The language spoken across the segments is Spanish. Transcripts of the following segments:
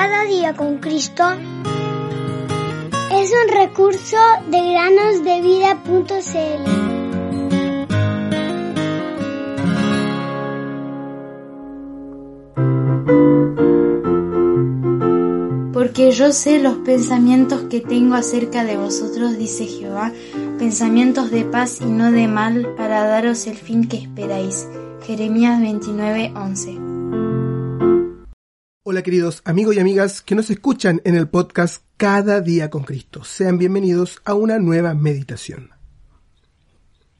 Cada día con Cristo es un recurso de granosdevida.cl. Porque yo sé los pensamientos que tengo acerca de vosotros, dice Jehová, pensamientos de paz y no de mal, para daros el fin que esperáis. Jeremías 29:11 Hola queridos amigos y amigas que nos escuchan en el podcast Cada día con Cristo. Sean bienvenidos a una nueva meditación.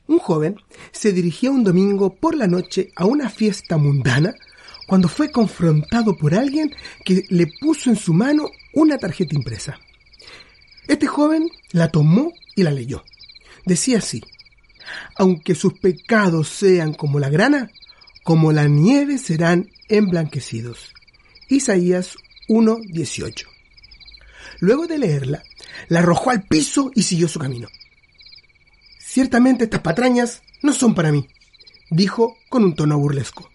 Un joven se dirigía un domingo por la noche a una fiesta mundana cuando fue confrontado por alguien que le puso en su mano una tarjeta impresa. Este joven la tomó y la leyó. Decía así, aunque sus pecados sean como la grana, como la nieve serán emblanquecidos. Isaías 1.18. Luego de leerla, la arrojó al piso y siguió su camino. Ciertamente estas patrañas no son para mí, dijo con un tono burlesco.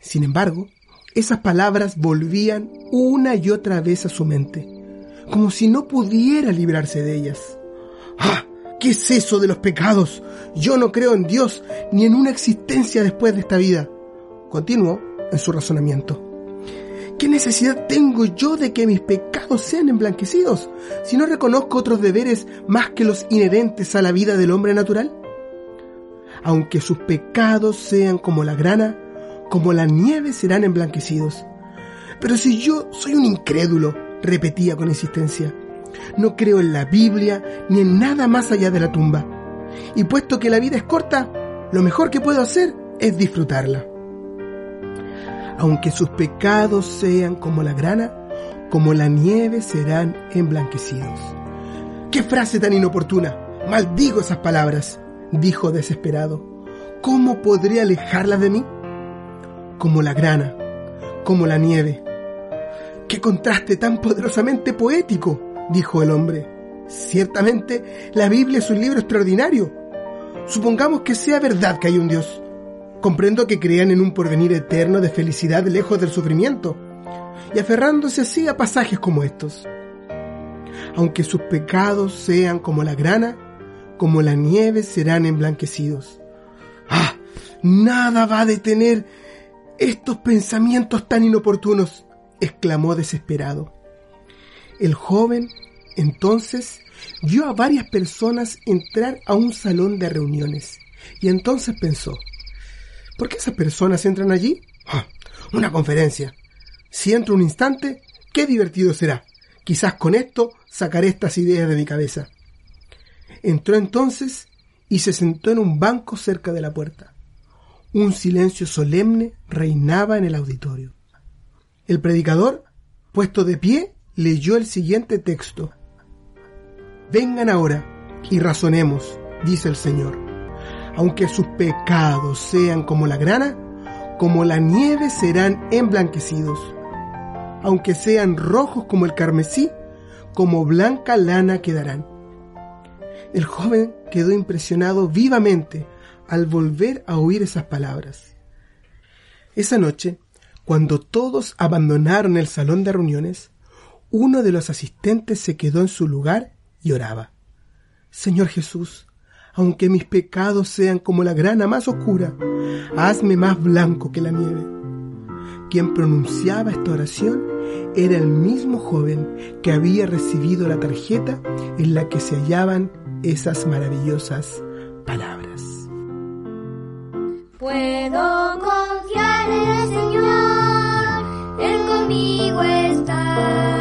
Sin embargo, esas palabras volvían una y otra vez a su mente, como si no pudiera librarse de ellas. ¡Ah! ¿Qué es eso de los pecados? Yo no creo en Dios ni en una existencia después de esta vida. Continuó en su razonamiento. ¿Qué necesidad tengo yo de que mis pecados sean emblanquecidos si no reconozco otros deberes más que los inherentes a la vida del hombre natural? Aunque sus pecados sean como la grana, como la nieve serán emblanquecidos. Pero si yo soy un incrédulo, repetía con insistencia, no creo en la Biblia ni en nada más allá de la tumba. Y puesto que la vida es corta, lo mejor que puedo hacer es disfrutarla aunque sus pecados sean como la grana, como la nieve serán emblanquecidos. ¡Qué frase tan inoportuna! Maldigo esas palabras, dijo desesperado. ¿Cómo podría alejarlas de mí? Como la grana, como la nieve. ¡Qué contraste tan poderosamente poético! dijo el hombre. Ciertamente, la Biblia es un libro extraordinario. Supongamos que sea verdad que hay un Dios. Comprendo que crean en un porvenir eterno de felicidad lejos del sufrimiento, y aferrándose así a pasajes como estos. Aunque sus pecados sean como la grana, como la nieve serán emblanquecidos. ¡Ah! Nada va a detener estos pensamientos tan inoportunos, exclamó desesperado. El joven, entonces, vio a varias personas entrar a un salón de reuniones, y entonces pensó, ¿Por qué esas personas entran allí? Ah, una conferencia. Si entro un instante, qué divertido será. Quizás con esto sacaré estas ideas de mi cabeza. Entró entonces y se sentó en un banco cerca de la puerta. Un silencio solemne reinaba en el auditorio. El predicador, puesto de pie, leyó el siguiente texto. Vengan ahora y razonemos, dice el Señor aunque sus pecados sean como la grana, como la nieve serán emblanquecidos. Aunque sean rojos como el carmesí, como blanca lana quedarán. El joven quedó impresionado vivamente al volver a oír esas palabras. Esa noche, cuando todos abandonaron el salón de reuniones, uno de los asistentes se quedó en su lugar y oraba. Señor Jesús, aunque mis pecados sean como la grana más oscura, hazme más blanco que la nieve. Quien pronunciaba esta oración era el mismo joven que había recibido la tarjeta en la que se hallaban esas maravillosas palabras. Puedo confiar en el Señor, Él conmigo está.